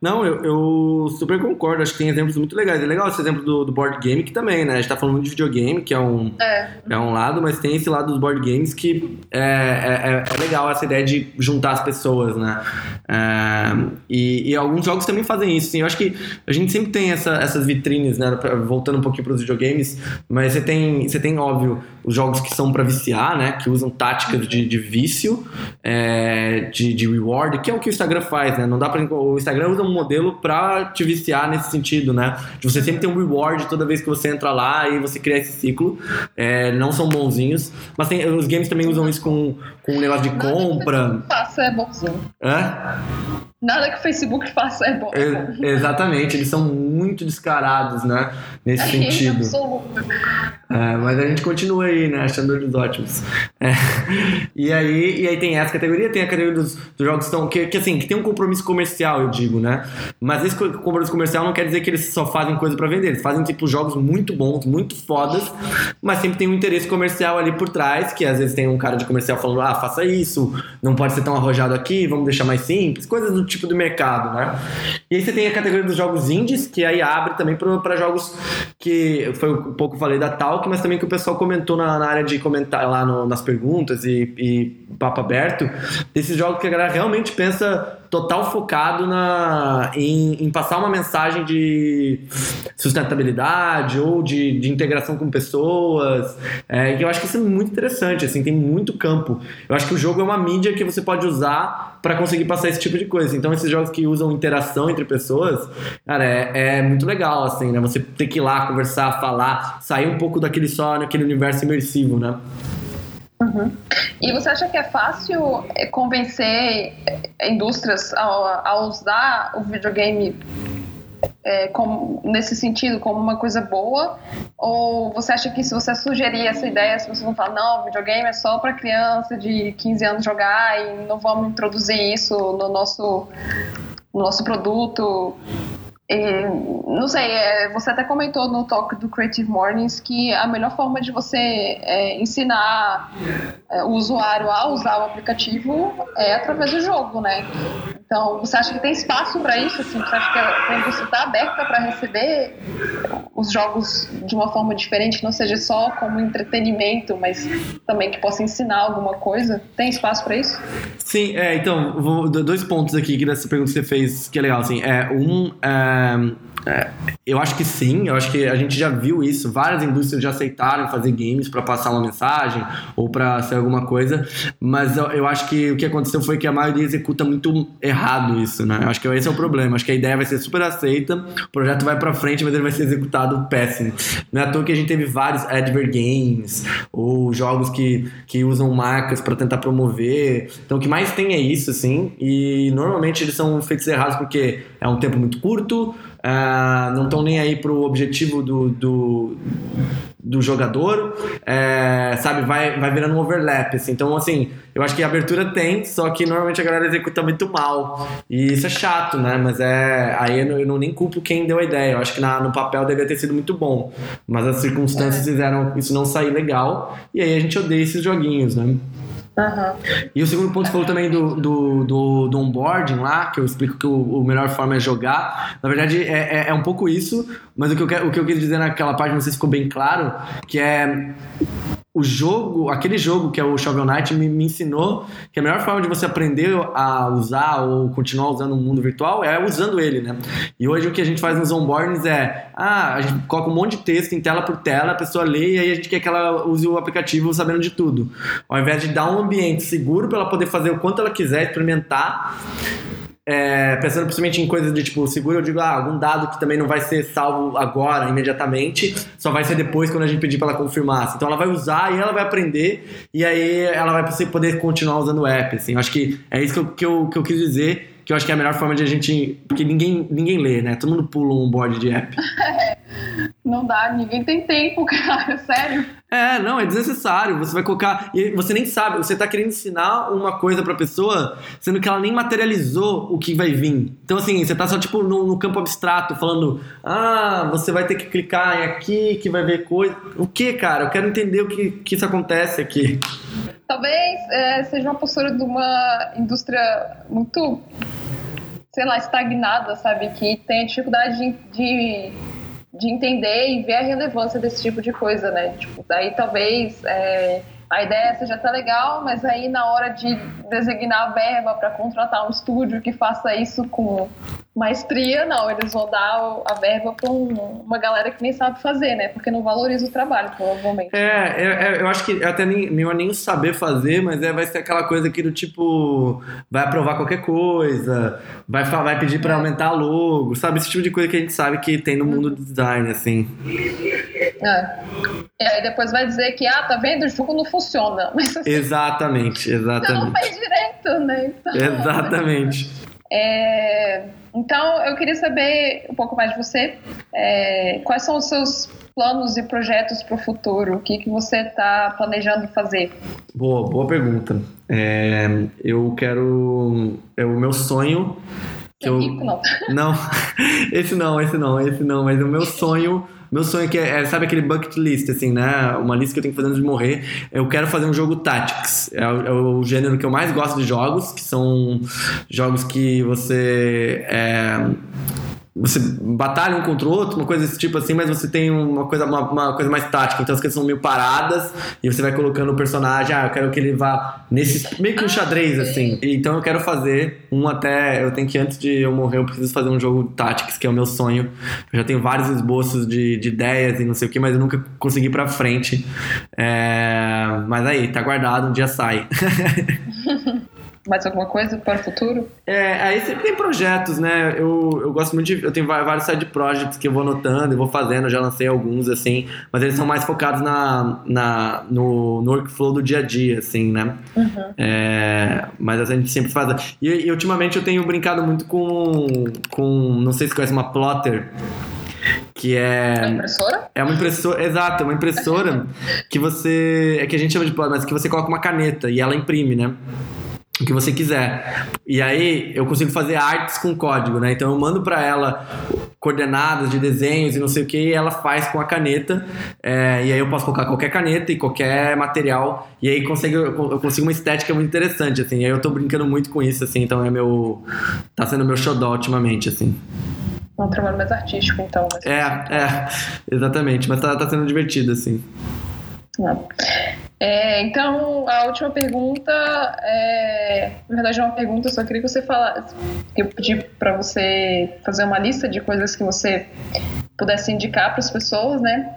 Não, eu, eu, super concordo. Acho que tem exemplos muito legais. É legal esse exemplo do, do board game que também, né? A gente tá falando de videogame, que é um, é. é um lado, mas tem esse lado dos board games que é, é, é, é legal essa ideia de juntar as pessoas, né? É, e, e, alguns jogos também fazem isso. Sim. Eu acho que a gente sempre tem essa, essas vitrines, né? Voltando um pouquinho para os videogames, mas você tem, você tem, óbvio, os jogos que são para viciar, né? Que usam táticas de, de vício, é, de, de reward, que é o que o Instagram faz, né? Não dá para o Instagram usa um modelo para te viciar nesse sentido, né? De você sempre ter um reward toda vez que você entra lá e você cria esse ciclo. É, não são bonzinhos, mas tem, os games também usam isso com, com um negócio de compra. Faça é bonzinho. É? Nada que o Facebook faça é bom. É, exatamente, eles são muito descarados, né? Nesse sentido. É, mas a gente continua aí, né? Achando eles ótimos. É. E, aí, e aí tem essa categoria, tem a categoria dos, dos jogos que, que, que, assim, que tem um compromisso comercial, eu digo, né? Mas esse compromisso comercial não quer dizer que eles só fazem coisa para vender. Eles fazem, tipo, jogos muito bons, muito fodas, mas sempre tem um interesse comercial ali por trás, que às vezes tem um cara de comercial falando, ah, faça isso, não pode ser tão arrojado aqui, vamos deixar mais simples, coisas do tipo do mercado, né? E aí você tem a categoria dos jogos indies, que aí abre também para jogos que foi um pouco falei da Talk, mas também que o pessoal comentou na, na área de comentar lá no, nas perguntas e, e papo aberto, desses jogos que a galera realmente pensa total focado na, em, em, passar uma mensagem de sustentabilidade ou de, de integração com pessoas. É, que eu acho que isso é muito interessante, assim, tem muito campo. Eu acho que o jogo é uma mídia que você pode usar para conseguir passar esse tipo de coisa. Então, esses jogos que usam interação entre pessoas, cara, é, é muito legal, assim, né? Você ter que ir lá, conversar, falar, sair um pouco daquele só, naquele universo imersivo, né? Uhum. E você acha que é fácil é, convencer é, indústrias a, a usar o videogame é, nesse sentido como uma coisa boa? Ou você acha que se você sugerir essa ideia, se você não falar, não, videogame é só para criança de 15 anos jogar e não vamos introduzir isso no nosso, no nosso produto, e, não sei, é, você até comentou no talk do Creative Mornings que a melhor forma de você é, ensinar é, o usuário a usar o aplicativo é através do jogo, né? Então, você acha que tem espaço para isso? Assim? Você acha que a indústria está aberta para receber os jogos de uma forma diferente, não seja só como entretenimento, mas também que possa ensinar alguma coisa? Tem espaço para isso? Sim, é, então, vou, dois pontos aqui dessa pergunta que você fez que é legal. Assim, é, um, é, é, eu acho que sim, eu acho que a gente já viu isso. Várias indústrias já aceitaram fazer games para passar uma mensagem ou para ser alguma coisa, mas eu, eu, acho que o que aconteceu foi que a maioria executa muito errado isso, né? Eu acho que esse é o problema. Acho que a ideia vai ser super aceita, o projeto vai para frente, mas ele vai ser executado péssimo. Não é à toa que a gente teve vários advert games ou jogos que, que usam marcas para tentar promover. Então, o que mais tem é isso, assim, e normalmente eles são feitos errados porque é um tempo muito curto uh, não estão nem aí pro objetivo do, do, do jogador, é, sabe? Vai, vai virando um overlap, assim. Então, assim, eu acho que a abertura tem, só que normalmente a galera executa muito mal. E isso é chato, né? Mas é. Aí eu não, eu não nem culpo quem deu a ideia. Eu acho que na, no papel devia ter sido muito bom. Mas as circunstâncias é. fizeram isso não sair legal. E aí a gente odeia esses joguinhos, né? Uhum. E o segundo ponto, você falou também do, do, do, do onboarding lá, que eu explico que o, o melhor forma é jogar. Na verdade, é, é, é, um pouco isso, mas o que, eu, o que eu quis dizer naquela parte, não sei se ficou bem claro, que é o jogo, aquele jogo que é o Shovel Knight me, me, ensinou que a melhor forma de você aprender a usar ou continuar usando o mundo virtual é usando ele, né? E hoje o que a gente faz nos onboardings é, ah, a gente coloca um monte de texto em tela por tela, a pessoa lê e aí a gente quer que ela use o aplicativo sabendo de tudo. Ao invés de dar um ambiente seguro para ela poder fazer o quanto ela quiser, experimentar, é, pensando principalmente em coisas de tipo seguro, eu digo, ah, algum dado que também não vai ser salvo agora, imediatamente, só vai ser depois quando a gente pedir para ela confirmar. Então ela vai usar e ela vai aprender, e aí ela vai poder continuar usando o app. Assim. Eu acho que é isso que eu, que eu, que eu quis dizer que eu acho que é a melhor forma de a gente. Porque ninguém, ninguém lê, né? Todo mundo pula um board de app. não dá, ninguém tem tempo, cara, sério. É, não, é desnecessário. Você vai colocar. E você nem sabe, você tá querendo ensinar uma coisa pra pessoa, sendo que ela nem materializou o que vai vir. Então, assim, você tá só, tipo, no, no campo abstrato, falando, ah, você vai ter que clicar aqui, que vai ver coisa. O que, cara? Eu quero entender o que, que isso acontece aqui. Talvez é, seja uma postura de uma indústria muito, sei lá, estagnada, sabe? Que tem dificuldade de, de, de entender e ver a relevância desse tipo de coisa, né? Tipo, daí talvez é, a ideia seja até legal, mas aí na hora de designar a verba para contratar um estúdio que faça isso com maestria, não, eles vão dar a verba para uma galera que nem sabe fazer, né? Porque não valoriza o trabalho, provavelmente. É, é, é eu acho que até nem, nem, nem saber fazer, mas é, vai ser aquela coisa que do tipo, vai aprovar qualquer coisa, vai, vai pedir para aumentar logo, sabe? Esse tipo de coisa que a gente sabe que tem no mundo do design, assim. É. E aí depois vai dizer que, ah, tá vendo? O jogo não funciona. Mas, assim, exatamente, exatamente. Não fez direito, né? Então, exatamente. É, então, eu queria saber um pouco mais de você. É, quais são os seus planos e projetos para o futuro? O que, que você está planejando fazer? Boa, boa pergunta. É, eu quero. É o meu sonho. Que eu, rico, não. Não, esse não, esse não, esse não, mas o meu sonho meu sonho é que é, sabe aquele bucket list, assim, né? Uma lista que eu tenho que fazer antes de morrer. Eu quero fazer um jogo Tactics. É o, é o gênero que eu mais gosto de jogos, que são jogos que você. É, você batalha um contra o outro, uma coisa desse tipo assim, mas você tem uma coisa, uma, uma, coisa mais tática. Então as coisas são meio paradas e você vai colocando o personagem, ah, eu quero que ele vá nesse. meio que um xadrez, assim. Então eu quero fazer um até. Eu tenho que, antes de eu morrer, eu preciso fazer um jogo Tactics, que é o meu sonho. Eu já tenho vários esboços de, de ideias e não sei o que, mas eu nunca consegui ir pra frente. É... Mas aí, tá guardado, um dia sai. mais alguma coisa para o futuro? É, aí sempre tem projetos, né? Eu, eu gosto muito de. Eu tenho vários side projects que eu vou anotando e vou fazendo, eu já lancei alguns, assim, mas eles são mais focados na, na, no, no workflow do dia a dia, assim, né? Uhum. É, mas a gente sempre faz. E, e, ultimamente eu tenho brincado muito com. com não sei se conhece uma plotter que é. Uma impressora? É uma impressora, exato, é uma impressora que você. É que a gente chama de plotter, mas que você coloca uma caneta e ela imprime, né? O que você quiser. E aí eu consigo fazer artes com código, né? Então eu mando para ela coordenadas de desenhos e não sei o que, e ela faz com a caneta. É, e aí eu posso colocar qualquer caneta e qualquer material. E aí consigo, eu consigo uma estética muito interessante, assim. E aí eu tô brincando muito com isso, assim. Então é meu. tá sendo meu xodó ultimamente, assim. É um trabalho mais artístico, então. É, é, exatamente. Mas tá, tá sendo divertido, assim. Não. É, então, a última pergunta é. Na verdade, é uma pergunta, eu só queria que você falasse. Eu pedi para você fazer uma lista de coisas que você pudesse indicar para as pessoas, né?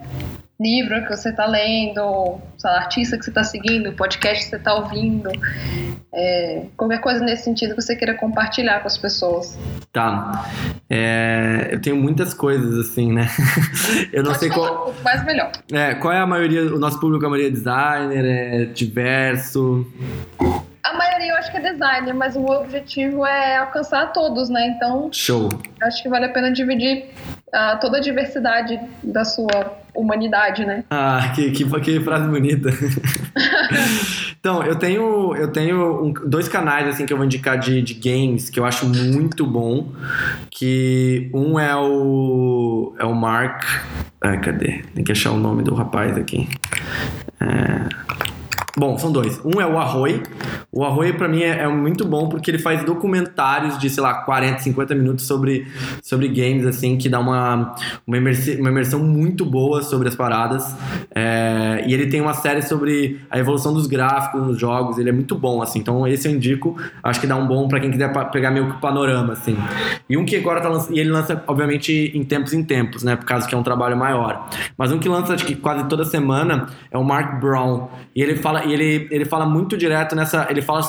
Livro que você está lendo, sei lá, artista que você está seguindo, podcast que você está ouvindo, é, qualquer coisa nesse sentido que você queira compartilhar com as pessoas. Tá. É, eu tenho muitas coisas assim, né? eu não Pode sei falar, qual. Mais melhor. É, qual é a maioria? O nosso público, a maioria é designer, é diverso. A maioria eu acho que é designer, mas o objetivo é alcançar todos, né? Então. Show. Acho que vale a pena dividir uh, toda a diversidade da sua humanidade, né? Ah, que, que, que frase bonita. então, eu tenho, eu tenho um, dois canais assim que eu vou indicar de, de games que eu acho muito bom. Que um é o. É o Mark. Ai, cadê? Tem que achar o nome do rapaz aqui. É. Bom, são dois. Um é o Arroi. O Arroi, para mim, é, é, muito bom porque ele faz documentários de, sei lá, 40, 50 minutos sobre, sobre games, assim, que dá uma, uma, imersi, uma imersão muito boa sobre as paradas. É, e ele tem uma série sobre a evolução dos gráficos nos jogos. Ele é muito bom, assim. Então, esse eu indico. Acho que dá um bom para quem quiser pegar meio que o panorama, assim. E um que agora tá lançando. E ele lança, obviamente, em tempos em tempos, né? Por causa que é um trabalho maior. Mas um que lança, acho que quase toda semana é o Mark Brown. E ele fala e ele, ele fala muito direto nessa. Ele fala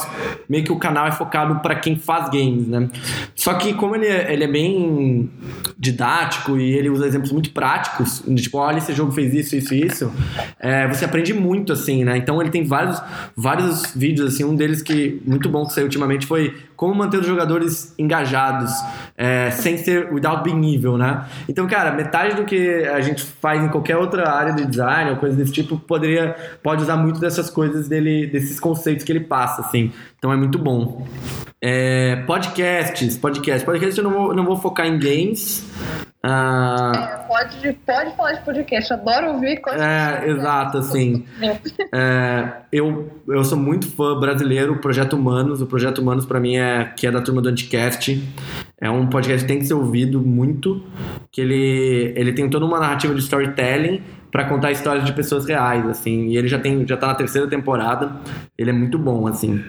meio que o canal é focado para quem faz games, né? Só que como ele é, ele é bem didático e ele usa exemplos muito práticos, tipo, olha, esse jogo fez isso, isso e isso, é, você aprende muito, assim, né? Então ele tem vários, vários vídeos, assim, um deles que muito bom que saiu ultimamente foi como manter os jogadores engajados, é, sem ser without being evil, né? Então, cara, metade do que a gente faz em qualquer outra área de design ou coisa desse tipo poderia, pode usar muito dessas coisas dele, desses conceitos que ele passa, assim. Então é muito bom. É, podcasts, podcast. Podcast eu não vou, não vou focar em games. Ah, é, pode, pode falar de podcast, adoro ouvir coisas. É, exato, assim. é, eu, eu sou muito fã brasileiro, Projeto Humanos. O Projeto Humanos, para mim, é que é da turma do Anticast. É um podcast que tem que ser ouvido muito, que ele, ele tem toda uma narrativa de storytelling para contar histórias de pessoas reais, assim. E ele já tem já tá na terceira temporada. Ele é muito bom, assim.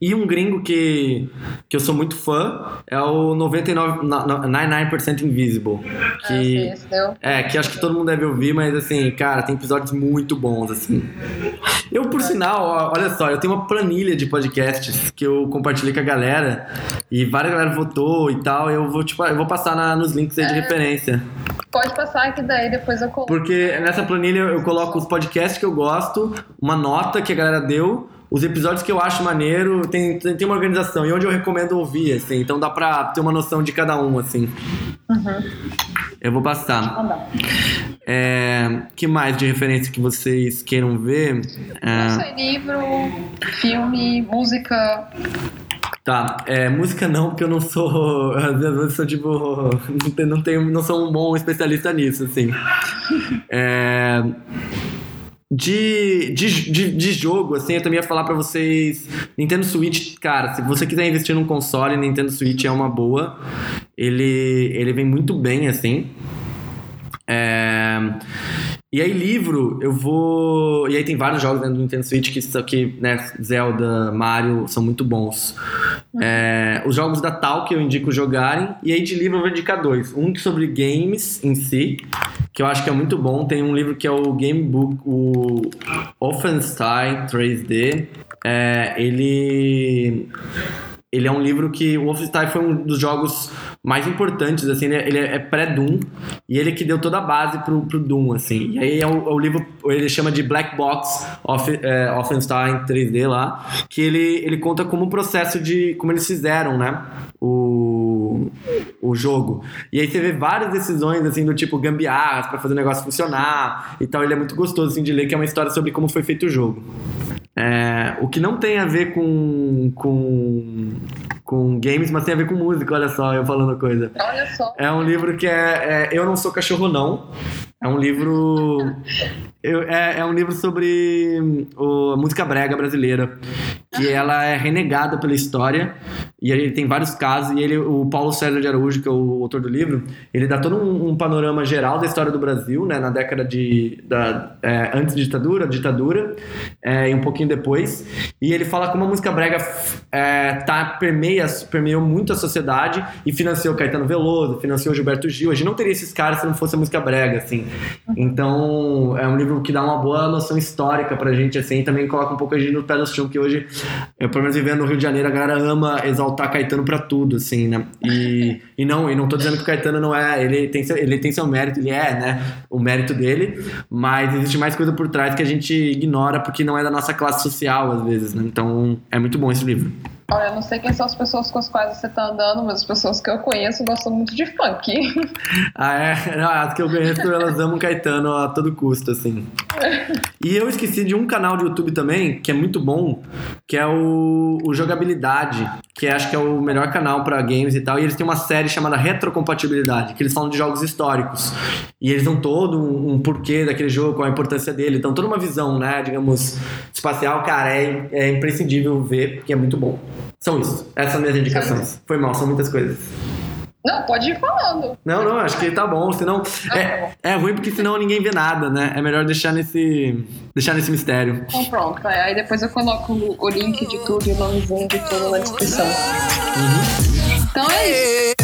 E um gringo que, que eu sou muito fã é o 99 99% Invisible, que ah, é, que acho que todo mundo deve ouvir, mas assim, cara, tem episódios muito bons assim. Eu por sinal, olha só, eu tenho uma planilha de podcasts que eu compartilhei com a galera e várias galera votou e tal, eu vou tipo, eu vou passar na, nos links aí de é. referência. Pode passar que daí depois eu coloco. Porque nessa planilha eu coloco os podcasts que eu gosto, uma nota que a galera deu, os episódios que eu acho maneiro, tem, tem, tem uma organização e onde eu recomendo ouvir, assim, então dá pra ter uma noção de cada um, assim. Uhum. Eu vou passar. É, que mais de referência que vocês queiram ver? É... Não sei, livro, filme, música. Tá, é, música não, porque eu não sou. Às vezes eu sou tipo. Não, tenho, não sou um bom especialista nisso, assim. É. De, de, de, de, jogo, assim, eu também ia falar para vocês. Nintendo Switch, cara, se você quiser investir num console, Nintendo Switch é uma boa. Ele, ele vem muito bem, assim. É, e aí, livro, eu vou. E aí tem vários jogos dentro do Nintendo Switch que, que né, Zelda, Mario, são muito bons. Uhum. É, os jogos da Tal que eu indico jogarem. E aí de livro eu vou indicar dois. Um sobre games em si, que eu acho que é muito bom. Tem um livro que é o Game Book, o Offenstein 3D. É, ele ele é um livro que o Wolfenstein foi um dos jogos mais importantes, assim, ele é, é pré-Doom e ele que deu toda a base pro, pro Doom, assim. E aí é o, é o livro, ele chama de Black Box of, é, Wolfenstein 3D lá, que ele, ele conta como o processo de, como eles fizeram, né, o, o jogo. E aí você vê várias decisões, assim, do tipo gambiarras para fazer o negócio funcionar e tal. Ele é muito gostoso, assim, de ler, que é uma história sobre como foi feito o jogo. É, o que não tem a ver com, com, com games, mas tem a ver com música, olha só, eu falando coisa. Olha só. É um livro que é, é Eu Não Sou Cachorro Não. É um livro. Eu, é, é, um livro sobre o, a música brega brasileira, que ela é renegada pela história, e ele tem vários casos, e ele, o Paulo César de Araújo, que é o autor do livro, ele dá todo um, um panorama geral da história do Brasil, né, na década de. Da, é, antes da ditadura, ditadura, é, e um pouquinho depois, e ele fala como a música brega é, tá, permeia, permeou muito a sociedade e financiou Caetano Veloso, financiou Gilberto Gil. A gente não teria esses caras se não fosse a música brega, assim. Então, é um livro que dá uma boa noção histórica pra gente, assim, e também coloca um pouco a gente no pé no chão, que hoje, eu, pelo menos vivendo no Rio de Janeiro, a galera ama exaltar Caetano pra tudo, assim, né? E, e não, e não tô dizendo que o Caetano não é, ele tem, seu, ele tem seu mérito, ele é, né, o mérito dele, mas existe mais coisa por trás que a gente ignora porque não é da nossa classe social, às vezes, né? Então, é muito bom esse livro. Olha, eu não sei quem são as pessoas com as quais você tá andando, mas as pessoas que eu conheço gostam muito de funk. Ah, é? Não, as que eu conheço, elas amam Caetano a todo custo, assim. E eu esqueci de um canal de YouTube também, que é muito bom, que é o, o Jogabilidade, que acho que é o melhor canal para games e tal. E eles têm uma série chamada Retrocompatibilidade, que eles falam de jogos históricos. E eles dão todo um, um porquê daquele jogo, qual a importância dele. Então, toda uma visão, né, digamos, espacial, cara, é, é imprescindível ver, porque é muito bom. São isso. Essas são minhas indicações. Foi mal, são muitas coisas. Não, pode ir falando. Não, não, acho que tá bom. Senão. Ah, é, tá é ruim porque senão ninguém vê nada, né? É melhor deixar nesse. deixar nesse mistério. Então pronto. É, aí depois eu coloco o link de tudo e o nomezinho de tudo na descrição. Uhum. Então é isso.